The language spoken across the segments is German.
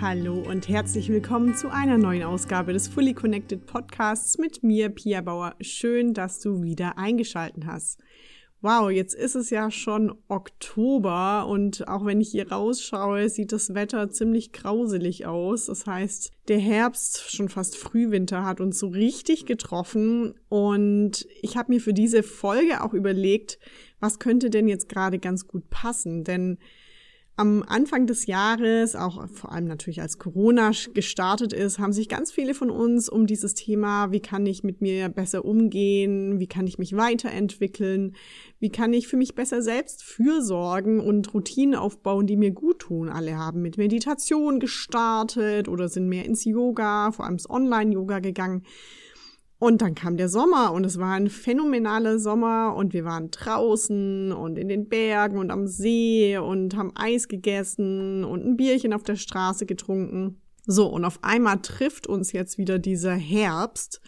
Hallo und herzlich willkommen zu einer neuen Ausgabe des Fully Connected Podcasts mit mir, Pia Bauer. Schön, dass du wieder eingeschalten hast. Wow, jetzt ist es ja schon Oktober und auch wenn ich hier rausschaue, sieht das Wetter ziemlich grauselig aus. Das heißt, der Herbst, schon fast Frühwinter, hat uns so richtig getroffen und ich habe mir für diese Folge auch überlegt, was könnte denn jetzt gerade ganz gut passen, denn am Anfang des Jahres, auch vor allem natürlich als Corona gestartet ist, haben sich ganz viele von uns um dieses Thema, wie kann ich mit mir besser umgehen, wie kann ich mich weiterentwickeln, wie kann ich für mich besser selbst fürsorgen und Routinen aufbauen, die mir gut tun. Alle haben mit Meditation gestartet oder sind mehr ins Yoga, vor allem ins Online-Yoga gegangen. Und dann kam der Sommer und es war ein phänomenaler Sommer und wir waren draußen und in den Bergen und am See und haben Eis gegessen und ein Bierchen auf der Straße getrunken. So, und auf einmal trifft uns jetzt wieder dieser Herbst.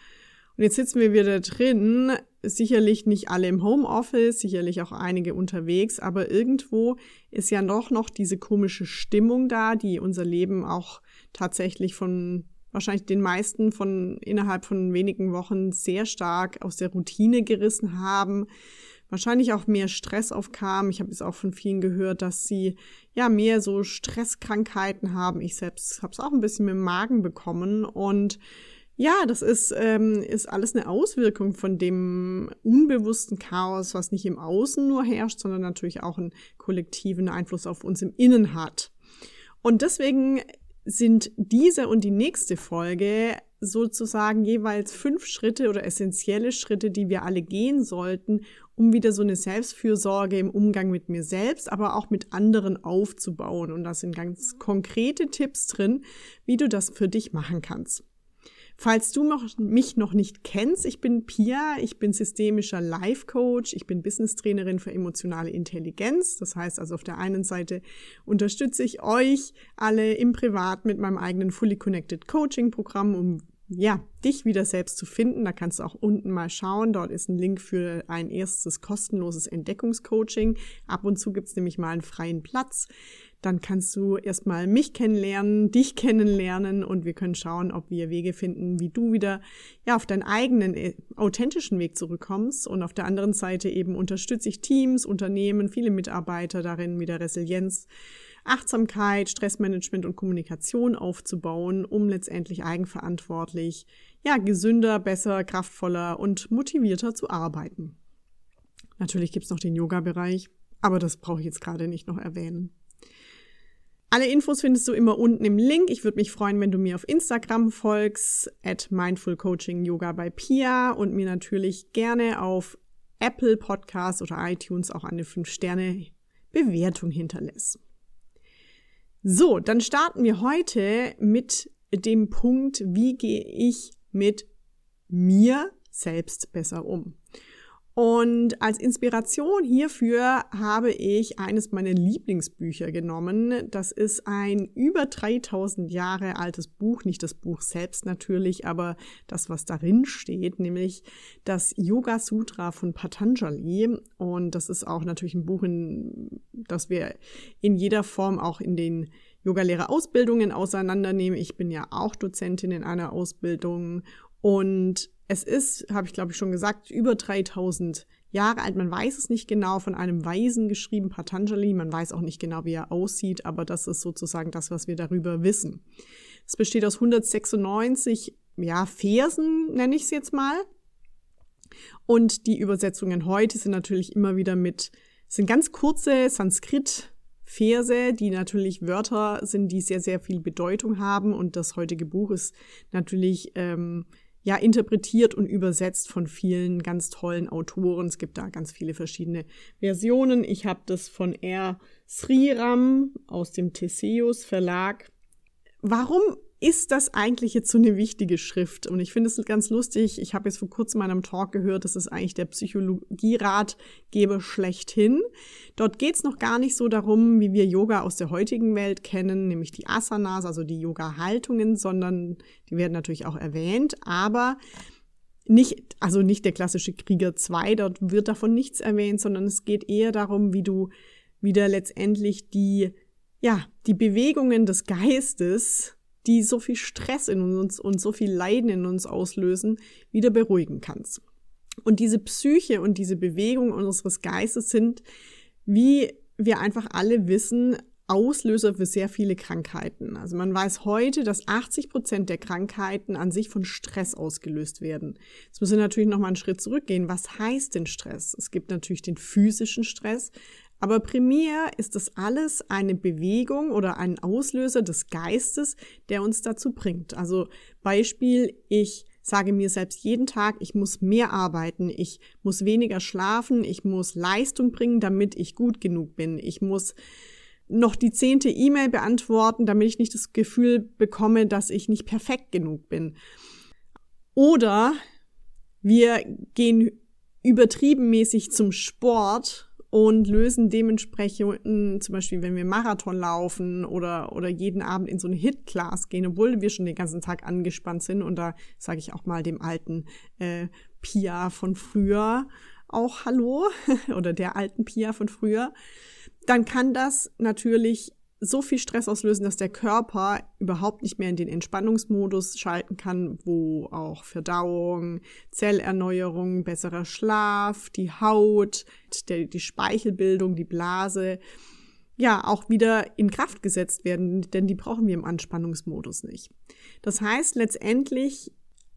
Und jetzt sitzen wir wieder drin, sicherlich nicht alle im Homeoffice, sicherlich auch einige unterwegs, aber irgendwo ist ja doch noch diese komische Stimmung da, die unser Leben auch tatsächlich von wahrscheinlich den meisten von innerhalb von wenigen Wochen sehr stark aus der Routine gerissen haben, wahrscheinlich auch mehr Stress aufkam. Ich habe es auch von vielen gehört, dass sie ja mehr so Stresskrankheiten haben. Ich selbst habe es auch ein bisschen mit dem Magen bekommen und ja, das ist, ähm, ist alles eine Auswirkung von dem unbewussten Chaos, was nicht im Außen nur herrscht, sondern natürlich auch einen kollektiven Einfluss auf uns im Innen hat. Und deswegen sind diese und die nächste Folge sozusagen jeweils fünf Schritte oder essentielle Schritte, die wir alle gehen sollten, um wieder so eine Selbstfürsorge im Umgang mit mir selbst, aber auch mit anderen aufzubauen. Und da sind ganz konkrete Tipps drin, wie du das für dich machen kannst. Falls du noch, mich noch nicht kennst, ich bin Pia, ich bin systemischer Life Coach, ich bin Business Trainerin für emotionale Intelligenz. Das heißt also auf der einen Seite unterstütze ich euch alle im Privat mit meinem eigenen Fully Connected Coaching Programm, um ja, dich wieder selbst zu finden. Da kannst du auch unten mal schauen. Dort ist ein Link für ein erstes kostenloses Entdeckungscoaching. Ab und zu gibt's nämlich mal einen freien Platz dann kannst du erstmal mich kennenlernen, dich kennenlernen und wir können schauen, ob wir Wege finden, wie du wieder ja auf deinen eigenen äh, authentischen Weg zurückkommst und auf der anderen Seite eben unterstütze ich Teams, Unternehmen, viele Mitarbeiter darin wieder Resilienz, Achtsamkeit, Stressmanagement und Kommunikation aufzubauen, um letztendlich eigenverantwortlich, ja, gesünder, besser, kraftvoller und motivierter zu arbeiten. Natürlich gibt's noch den Yoga-Bereich, aber das brauche ich jetzt gerade nicht noch erwähnen. Alle Infos findest du immer unten im Link. Ich würde mich freuen, wenn du mir auf Instagram folgst, at Mindful Coaching Yoga bei Pia und mir natürlich gerne auf Apple Podcasts oder iTunes auch eine 5-Sterne-Bewertung hinterlässt. So, dann starten wir heute mit dem Punkt, wie gehe ich mit mir selbst besser um. Und als Inspiration hierfür habe ich eines meiner Lieblingsbücher genommen. Das ist ein über 3000 Jahre altes Buch, nicht das Buch selbst natürlich, aber das, was darin steht, nämlich das Yoga Sutra von Patanjali. Und das ist auch natürlich ein Buch, in, das wir in jeder Form auch in den Yogalehrerausbildungen auseinandernehmen. Ich bin ja auch Dozentin in einer Ausbildung und es ist, habe ich glaube ich schon gesagt, über 3000 Jahre alt. Man weiß es nicht genau, von einem Weisen geschrieben, Patanjali. Man weiß auch nicht genau, wie er aussieht, aber das ist sozusagen das, was wir darüber wissen. Es besteht aus 196 ja, Versen, nenne ich es jetzt mal. Und die Übersetzungen heute sind natürlich immer wieder mit, sind ganz kurze Sanskrit Verse, die natürlich Wörter sind, die sehr, sehr viel Bedeutung haben. Und das heutige Buch ist natürlich ähm, ja interpretiert und übersetzt von vielen ganz tollen Autoren. Es gibt da ganz viele verschiedene Versionen. Ich habe das von R. Sriram aus dem Theseus Verlag. Warum ist das eigentlich jetzt so eine wichtige Schrift? Und ich finde es ganz lustig. Ich habe jetzt vor kurzem in einem Talk gehört, das ist eigentlich der Psychologieratgeber schlechthin. Dort geht es noch gar nicht so darum, wie wir Yoga aus der heutigen Welt kennen, nämlich die Asanas, also die Yoga-Haltungen, sondern die werden natürlich auch erwähnt, aber nicht, also nicht der klassische Krieger 2, dort wird davon nichts erwähnt, sondern es geht eher darum, wie du wieder letztendlich die ja, die Bewegungen des Geistes, die so viel Stress in uns und so viel Leiden in uns auslösen, wieder beruhigen kannst. Und diese Psyche und diese Bewegung unseres Geistes sind, wie wir einfach alle wissen, Auslöser für sehr viele Krankheiten. Also man weiß heute, dass 80 Prozent der Krankheiten an sich von Stress ausgelöst werden. Jetzt müssen wir natürlich noch mal einen Schritt zurückgehen. Was heißt denn Stress? Es gibt natürlich den physischen Stress, aber primär ist das alles eine Bewegung oder ein Auslöser des Geistes, der uns dazu bringt. Also Beispiel, ich sage mir selbst jeden Tag, ich muss mehr arbeiten, ich muss weniger schlafen, ich muss Leistung bringen, damit ich gut genug bin. Ich muss noch die zehnte E-Mail beantworten, damit ich nicht das Gefühl bekomme, dass ich nicht perfekt genug bin. Oder wir gehen übertriebenmäßig zum Sport und lösen dementsprechend, zum Beispiel wenn wir Marathon laufen oder, oder jeden Abend in so eine Hit-Class gehen, obwohl wir schon den ganzen Tag angespannt sind. Und da sage ich auch mal dem alten äh, Pia von früher auch Hallo oder der alten Pia von früher, dann kann das natürlich so viel Stress auslösen, dass der Körper überhaupt nicht mehr in den Entspannungsmodus schalten kann, wo auch Verdauung, Zellerneuerung, besserer Schlaf, die Haut, der, die Speichelbildung, die Blase, ja, auch wieder in Kraft gesetzt werden, denn die brauchen wir im Anspannungsmodus nicht. Das heißt, letztendlich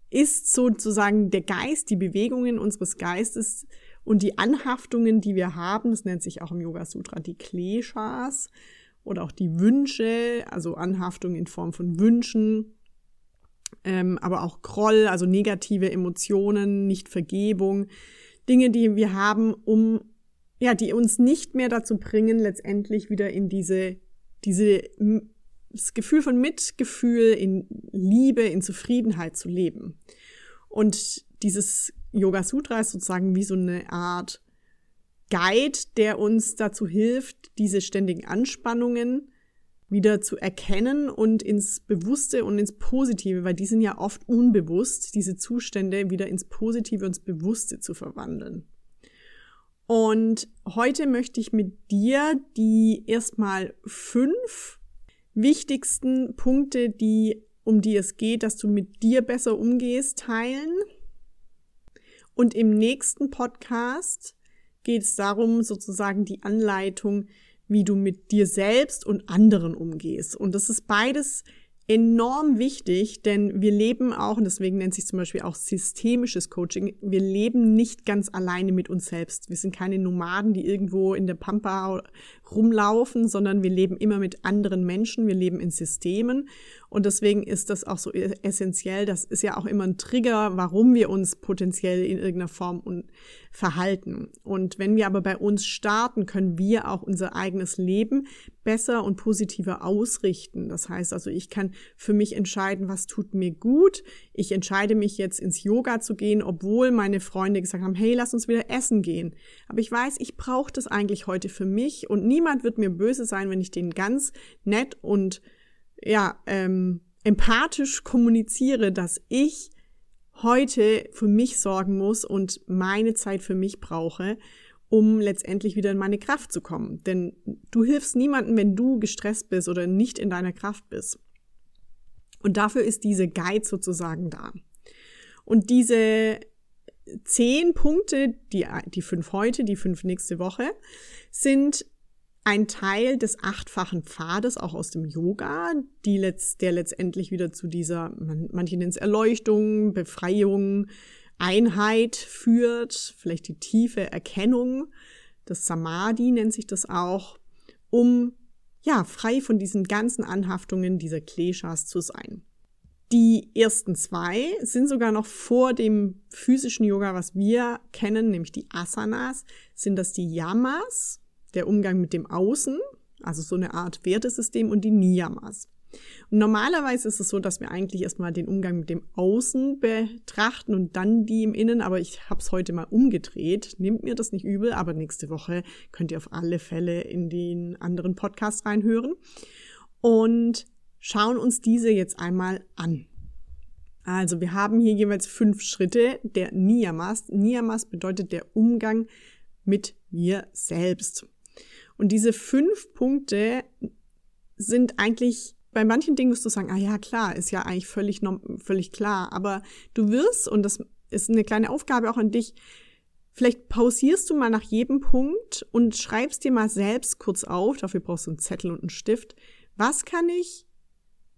ist sozusagen der Geist, die Bewegungen unseres Geistes und die Anhaftungen, die wir haben, das nennt sich auch im Yoga Sutra die Kleshas, oder auch die Wünsche, also Anhaftung in Form von Wünschen, ähm, aber auch Groll, also negative Emotionen, nicht Vergebung, Dinge, die wir haben, um ja, die uns nicht mehr dazu bringen, letztendlich wieder in diese, diese, das Gefühl von Mitgefühl, in Liebe, in Zufriedenheit zu leben. Und dieses Yoga Sutra ist sozusagen wie so eine Art Guide, der uns dazu hilft, diese ständigen Anspannungen wieder zu erkennen und ins Bewusste und ins Positive, weil die sind ja oft unbewusst, diese Zustände wieder ins Positive und ins Bewusste zu verwandeln. Und heute möchte ich mit dir die erstmal fünf wichtigsten Punkte, die, um die es geht, dass du mit dir besser umgehst, teilen. Und im nächsten Podcast geht es darum, sozusagen die Anleitung, wie du mit dir selbst und anderen umgehst. Und das ist beides enorm wichtig, denn wir leben auch, und deswegen nennt sich zum Beispiel auch systemisches Coaching, wir leben nicht ganz alleine mit uns selbst. Wir sind keine Nomaden, die irgendwo in der Pampa rumlaufen, sondern wir leben immer mit anderen Menschen, wir leben in Systemen und deswegen ist das auch so essentiell. Das ist ja auch immer ein Trigger, warum wir uns potenziell in irgendeiner Form verhalten. Und wenn wir aber bei uns starten, können wir auch unser eigenes Leben besser und positiver ausrichten. Das heißt also, ich kann für mich entscheiden, was tut mir gut. Ich entscheide mich jetzt ins Yoga zu gehen, obwohl meine Freunde gesagt haben, hey, lass uns wieder essen gehen. Aber ich weiß, ich brauche das eigentlich heute für mich und niemand wird mir böse sein, wenn ich den ganz nett und ja, ähm, empathisch kommuniziere, dass ich heute für mich sorgen muss und meine Zeit für mich brauche, um letztendlich wieder in meine Kraft zu kommen. Denn du hilfst niemandem, wenn du gestresst bist oder nicht in deiner Kraft bist. Und dafür ist diese Guide sozusagen da. Und diese zehn Punkte, die, die fünf heute, die fünf nächste Woche, sind ein Teil des achtfachen Pfades, auch aus dem Yoga, die letzt, der letztendlich wieder zu dieser, man, manche nennen es Erleuchtung, Befreiung, Einheit führt, vielleicht die tiefe Erkennung, das Samadhi nennt sich das auch, um ja frei von diesen ganzen Anhaftungen dieser Kleshas zu sein. Die ersten zwei sind sogar noch vor dem physischen Yoga, was wir kennen, nämlich die Asanas, sind das die Yamas, der Umgang mit dem Außen, also so eine Art Wertesystem und die Niyamas. Und normalerweise ist es so, dass wir eigentlich erstmal den Umgang mit dem Außen betrachten und dann die im Innen, aber ich habe es heute mal umgedreht. Nehmt mir das nicht übel, aber nächste Woche könnt ihr auf alle Fälle in den anderen Podcast reinhören und schauen uns diese jetzt einmal an. Also wir haben hier jeweils fünf Schritte der Niyamas. Niyamas bedeutet der Umgang mit mir selbst. Und diese fünf Punkte sind eigentlich bei manchen Dingen wirst du sagen, ah ja, klar, ist ja eigentlich völlig, völlig klar. Aber du wirst, und das ist eine kleine Aufgabe auch an dich, vielleicht pausierst du mal nach jedem Punkt und schreibst dir mal selbst kurz auf, dafür brauchst du einen Zettel und einen Stift, was kann ich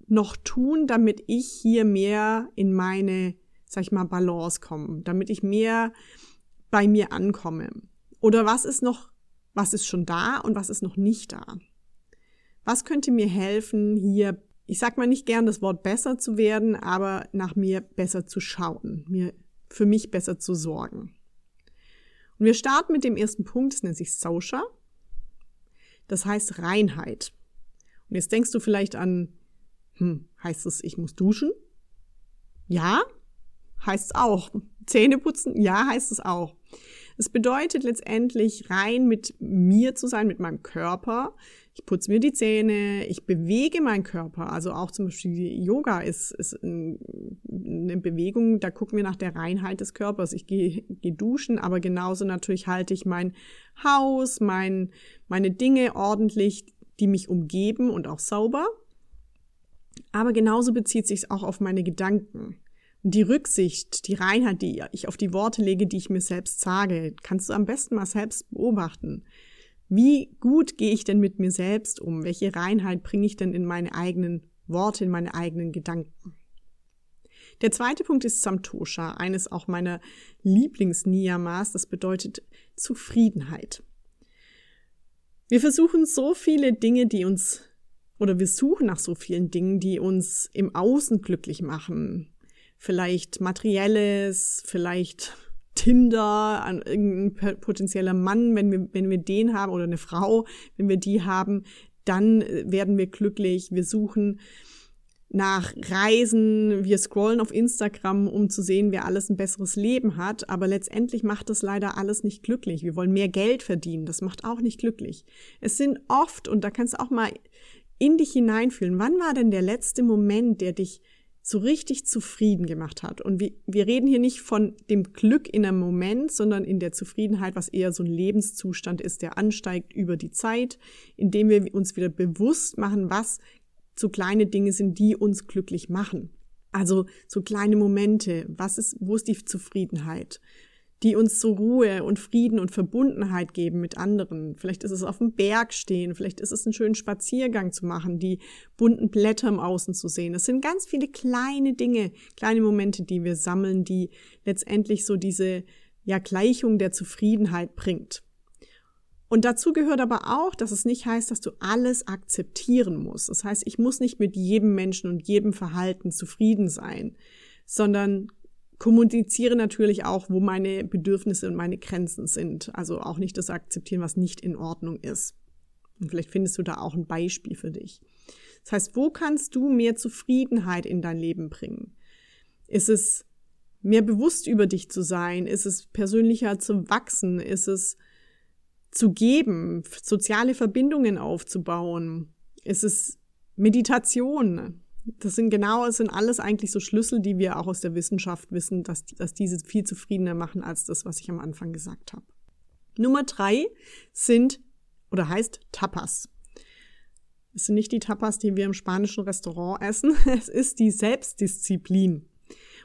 noch tun, damit ich hier mehr in meine, sag ich mal, Balance komme, damit ich mehr bei mir ankomme. Oder was ist noch, was ist schon da und was ist noch nicht da? Was könnte mir helfen, hier, ich sag mal nicht gern das Wort besser zu werden, aber nach mir besser zu schauen, mir für mich besser zu sorgen. Und wir starten mit dem ersten Punkt, das nennt sich Social. Das heißt Reinheit. Und jetzt denkst du vielleicht an, hm, heißt es, ich muss duschen? Ja, heißt es auch. Zähne putzen? Ja, heißt es auch. Es bedeutet letztendlich rein mit mir zu sein, mit meinem Körper. Ich putze mir die Zähne, ich bewege meinen Körper. Also auch zum Beispiel Yoga ist, ist eine Bewegung, da gucken wir nach der Reinheit des Körpers. Ich gehe, gehe duschen, aber genauso natürlich halte ich mein Haus, mein, meine Dinge ordentlich, die mich umgeben und auch sauber. Aber genauso bezieht sich auch auf meine Gedanken die Rücksicht, die Reinheit, die ich auf die Worte lege, die ich mir selbst sage, kannst du am besten mal selbst beobachten. Wie gut gehe ich denn mit mir selbst um? Welche Reinheit bringe ich denn in meine eigenen Worte, in meine eigenen Gedanken? Der zweite Punkt ist Samtosha, eines auch meiner Lieblings-Niyamas. Das bedeutet Zufriedenheit. Wir versuchen so viele Dinge, die uns, oder wir suchen nach so vielen Dingen, die uns im Außen glücklich machen, vielleicht materielles, vielleicht Tinder, an irgendein potenzieller Mann, wenn wir, wenn wir den haben oder eine Frau, wenn wir die haben, dann äh, werden wir glücklich. Wir suchen nach Reisen, wir scrollen auf Instagram, um zu sehen, wer alles ein besseres Leben hat, aber letztendlich macht das leider alles nicht glücklich. Wir wollen mehr Geld verdienen, das macht auch nicht glücklich. Es sind oft, und da kannst du auch mal in dich hineinfühlen, wann war denn der letzte Moment, der dich so richtig zufrieden gemacht hat. Und wir, wir reden hier nicht von dem Glück in einem Moment, sondern in der Zufriedenheit, was eher so ein Lebenszustand ist, der ansteigt über die Zeit, indem wir uns wieder bewusst machen, was so kleine Dinge sind, die uns glücklich machen. Also so kleine Momente, was ist, wo ist die Zufriedenheit? Die uns so Ruhe und Frieden und Verbundenheit geben mit anderen. Vielleicht ist es auf dem Berg stehen, vielleicht ist es einen schönen Spaziergang zu machen, die bunten Blätter im Außen zu sehen. Es sind ganz viele kleine Dinge, kleine Momente, die wir sammeln, die letztendlich so diese ja, Gleichung der Zufriedenheit bringt. Und dazu gehört aber auch, dass es nicht heißt, dass du alles akzeptieren musst. Das heißt, ich muss nicht mit jedem Menschen und jedem Verhalten zufrieden sein, sondern kommuniziere natürlich auch, wo meine Bedürfnisse und meine Grenzen sind. Also auch nicht das akzeptieren, was nicht in Ordnung ist. Und vielleicht findest du da auch ein Beispiel für dich. Das heißt, wo kannst du mehr Zufriedenheit in dein Leben bringen? Ist es mehr bewusst über dich zu sein? Ist es persönlicher zu wachsen? Ist es zu geben, soziale Verbindungen aufzubauen? Ist es Meditation? Das sind genau, es sind alles eigentlich so Schlüssel, die wir auch aus der Wissenschaft wissen, dass, dass diese viel zufriedener machen als das, was ich am Anfang gesagt habe. Nummer drei sind oder heißt Tapas. Es sind nicht die Tapas, die wir im spanischen Restaurant essen. Es ist die Selbstdisziplin.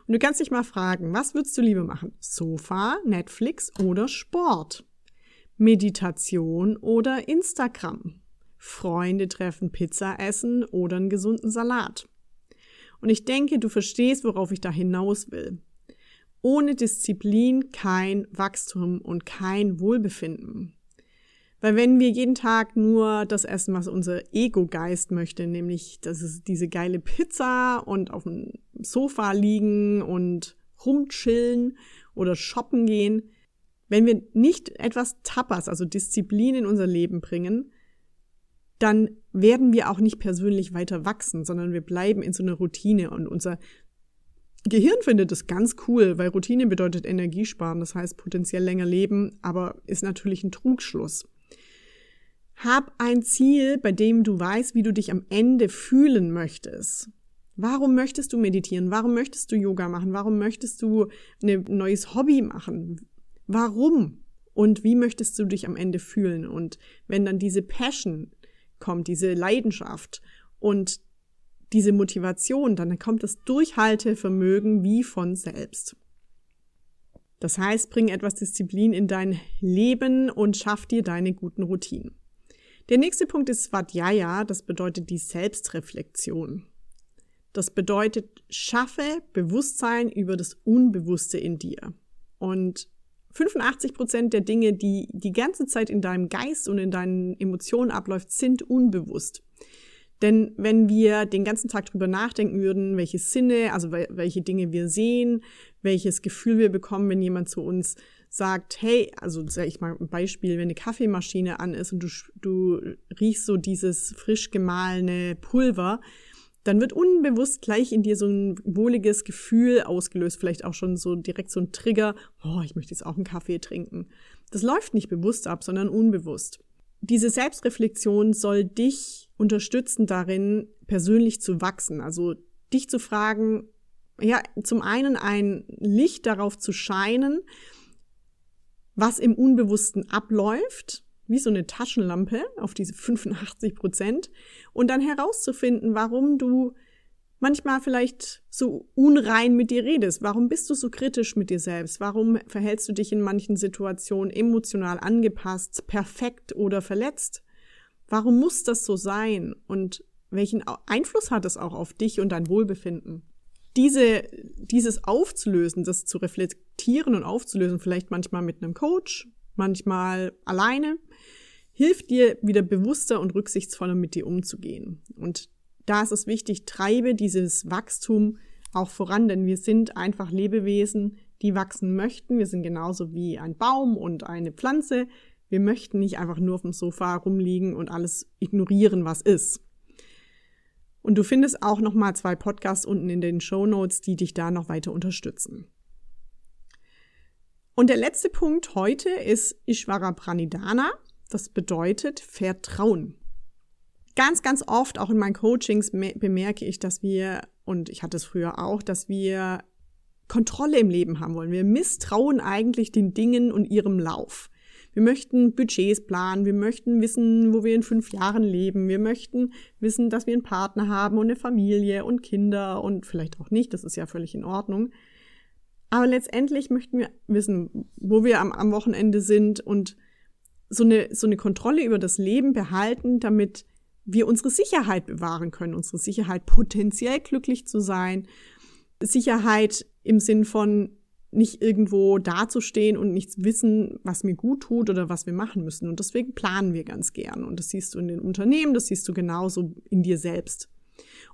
Und du kannst dich mal fragen, was würdest du lieber machen? Sofa, Netflix oder Sport? Meditation oder Instagram? Freunde treffen, Pizza essen oder einen gesunden Salat. Und ich denke, du verstehst, worauf ich da hinaus will. Ohne Disziplin kein Wachstum und kein Wohlbefinden. Weil wenn wir jeden Tag nur das essen, was unser Ego-Geist möchte, nämlich das ist diese geile Pizza und auf dem Sofa liegen und rumchillen oder shoppen gehen, wenn wir nicht etwas Tapas, also Disziplin in unser Leben bringen, dann werden wir auch nicht persönlich weiter wachsen, sondern wir bleiben in so einer Routine und unser Gehirn findet es ganz cool, weil Routine bedeutet Energiesparen, das heißt potenziell länger leben, aber ist natürlich ein Trugschluss. Hab ein Ziel, bei dem du weißt, wie du dich am Ende fühlen möchtest. Warum möchtest du meditieren? Warum möchtest du Yoga machen? Warum möchtest du ein neues Hobby machen? Warum? Und wie möchtest du dich am Ende fühlen? Und wenn dann diese Passion kommt, diese Leidenschaft und diese Motivation, dann kommt das Durchhaltevermögen wie von selbst. Das heißt, bring etwas Disziplin in dein Leben und schaff dir deine guten Routinen. Der nächste Punkt ist Svadhyaya, das bedeutet die Selbstreflexion. Das bedeutet, schaffe Bewusstsein über das Unbewusste in dir. Und 85 Prozent der Dinge, die die ganze Zeit in deinem Geist und in deinen Emotionen abläuft, sind unbewusst. Denn wenn wir den ganzen Tag drüber nachdenken würden, welche Sinne, also welche Dinge wir sehen, welches Gefühl wir bekommen, wenn jemand zu uns sagt, hey, also sag ich mal ein Beispiel, wenn eine Kaffeemaschine an ist und du, du riechst so dieses frisch gemahlene Pulver, dann wird unbewusst gleich in dir so ein wohliges Gefühl ausgelöst, vielleicht auch schon so direkt so ein Trigger, oh, ich möchte jetzt auch einen Kaffee trinken. Das läuft nicht bewusst ab, sondern unbewusst. Diese Selbstreflexion soll dich unterstützen darin, persönlich zu wachsen, also dich zu fragen, ja, zum einen ein Licht darauf zu scheinen, was im Unbewussten abläuft, wie so eine Taschenlampe auf diese 85 Prozent und dann herauszufinden, warum du manchmal vielleicht so unrein mit dir redest. Warum bist du so kritisch mit dir selbst? Warum verhältst du dich in manchen Situationen emotional angepasst, perfekt oder verletzt? Warum muss das so sein? Und welchen Einfluss hat es auch auf dich und dein Wohlbefinden? Diese, dieses aufzulösen, das zu reflektieren und aufzulösen, vielleicht manchmal mit einem Coach, manchmal alleine, hilft dir wieder bewusster und rücksichtsvoller mit dir umzugehen. Und da ist es wichtig, treibe dieses Wachstum auch voran, denn wir sind einfach Lebewesen, die wachsen möchten. Wir sind genauso wie ein Baum und eine Pflanze. Wir möchten nicht einfach nur auf dem Sofa rumliegen und alles ignorieren, was ist. Und du findest auch noch mal zwei Podcasts unten in den Show Notes, die dich da noch weiter unterstützen. Und der letzte Punkt heute ist Ishvara Pranidhana. Das bedeutet Vertrauen. Ganz, ganz oft, auch in meinen Coachings, bemerke ich, dass wir, und ich hatte es früher auch, dass wir Kontrolle im Leben haben wollen. Wir misstrauen eigentlich den Dingen und ihrem Lauf. Wir möchten Budgets planen, wir möchten wissen, wo wir in fünf Jahren leben, wir möchten wissen, dass wir einen Partner haben und eine Familie und Kinder und vielleicht auch nicht, das ist ja völlig in Ordnung. Aber letztendlich möchten wir wissen, wo wir am, am Wochenende sind und so eine, so eine Kontrolle über das Leben behalten, damit wir unsere Sicherheit bewahren können, unsere Sicherheit potenziell glücklich zu sein, Sicherheit im Sinn von nicht irgendwo dazustehen und nichts wissen, was mir gut tut oder was wir machen müssen. Und deswegen planen wir ganz gern. Und das siehst du in den Unternehmen, das siehst du genauso in dir selbst.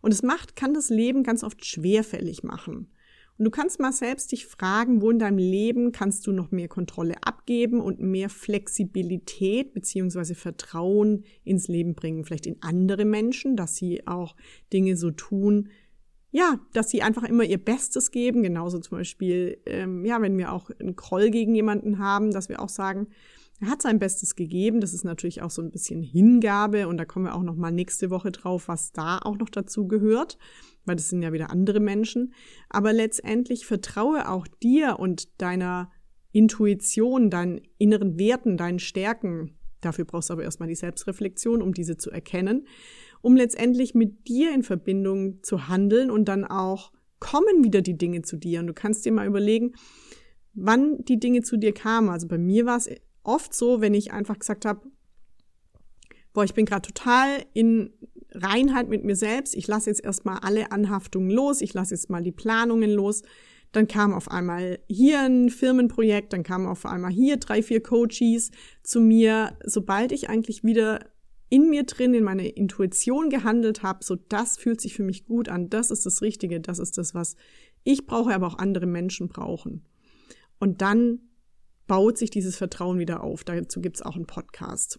Und es macht, kann das Leben ganz oft schwerfällig machen. Und du kannst mal selbst dich fragen, wo in deinem Leben kannst du noch mehr Kontrolle abgeben und mehr Flexibilität beziehungsweise Vertrauen ins Leben bringen. Vielleicht in andere Menschen, dass sie auch Dinge so tun, ja, dass sie einfach immer ihr Bestes geben. Genauso zum Beispiel, ähm, ja, wenn wir auch einen Kroll gegen jemanden haben, dass wir auch sagen, er hat sein Bestes gegeben. Das ist natürlich auch so ein bisschen Hingabe und da kommen wir auch noch mal nächste Woche drauf, was da auch noch dazu gehört weil das sind ja wieder andere Menschen. Aber letztendlich vertraue auch dir und deiner Intuition, deinen inneren Werten, deinen Stärken. Dafür brauchst du aber erstmal die Selbstreflexion, um diese zu erkennen, um letztendlich mit dir in Verbindung zu handeln und dann auch kommen wieder die Dinge zu dir. Und du kannst dir mal überlegen, wann die Dinge zu dir kamen. Also bei mir war es oft so, wenn ich einfach gesagt habe, boah, ich bin gerade total in Reinheit mit mir selbst, ich lasse jetzt erstmal alle Anhaftungen los, ich lasse jetzt mal die Planungen los. Dann kam auf einmal hier ein Firmenprojekt, dann kamen auf einmal hier drei, vier Coaches zu mir. Sobald ich eigentlich wieder in mir drin, in meine Intuition gehandelt habe, so das fühlt sich für mich gut an, das ist das Richtige, das ist das, was ich brauche, aber auch andere Menschen brauchen. Und dann baut sich dieses Vertrauen wieder auf. Dazu gibt's auch einen Podcast.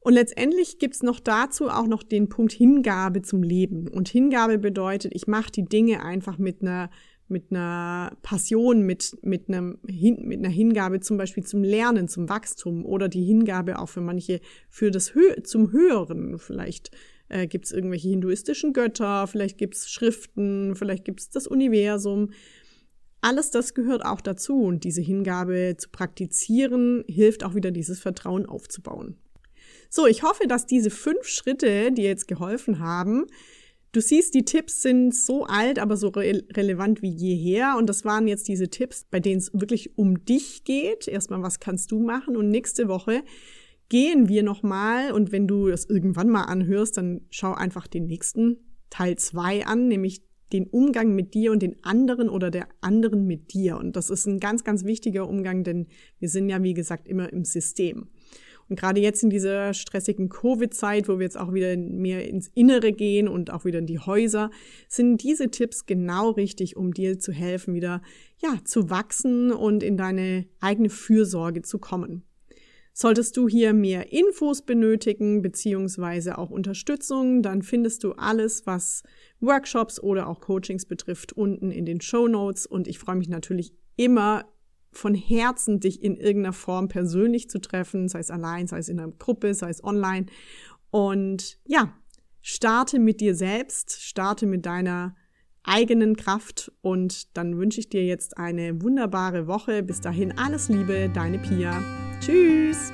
Und letztendlich gibt's noch dazu auch noch den Punkt Hingabe zum Leben. Und Hingabe bedeutet, ich mache die Dinge einfach mit einer mit einer Passion, mit, mit, einem, mit einer Hingabe zum Beispiel zum Lernen, zum Wachstum oder die Hingabe auch für manche für das Hö zum Höheren. Vielleicht äh, gibt's irgendwelche hinduistischen Götter, vielleicht gibt's Schriften, vielleicht gibt's das Universum. Alles das gehört auch dazu und diese Hingabe zu praktizieren hilft auch wieder dieses Vertrauen aufzubauen. So, ich hoffe, dass diese fünf Schritte dir jetzt geholfen haben. Du siehst, die Tipps sind so alt, aber so re relevant wie jeher. Und das waren jetzt diese Tipps, bei denen es wirklich um dich geht. Erstmal, was kannst du machen? Und nächste Woche gehen wir nochmal. Und wenn du das irgendwann mal anhörst, dann schau einfach den nächsten Teil zwei an, nämlich den Umgang mit dir und den anderen oder der anderen mit dir. Und das ist ein ganz, ganz wichtiger Umgang, denn wir sind ja, wie gesagt, immer im System. Und gerade jetzt in dieser stressigen Covid-Zeit, wo wir jetzt auch wieder mehr ins Innere gehen und auch wieder in die Häuser, sind diese Tipps genau richtig, um dir zu helfen, wieder, ja, zu wachsen und in deine eigene Fürsorge zu kommen. Solltest du hier mehr Infos benötigen, beziehungsweise auch Unterstützung, dann findest du alles, was Workshops oder auch Coachings betrifft, unten in den Show Notes. Und ich freue mich natürlich immer von Herzen, dich in irgendeiner Form persönlich zu treffen, sei es allein, sei es in einer Gruppe, sei es online. Und ja, starte mit dir selbst, starte mit deiner eigenen Kraft und dann wünsche ich dir jetzt eine wunderbare Woche. Bis dahin alles Liebe, deine Pia. Tschüss!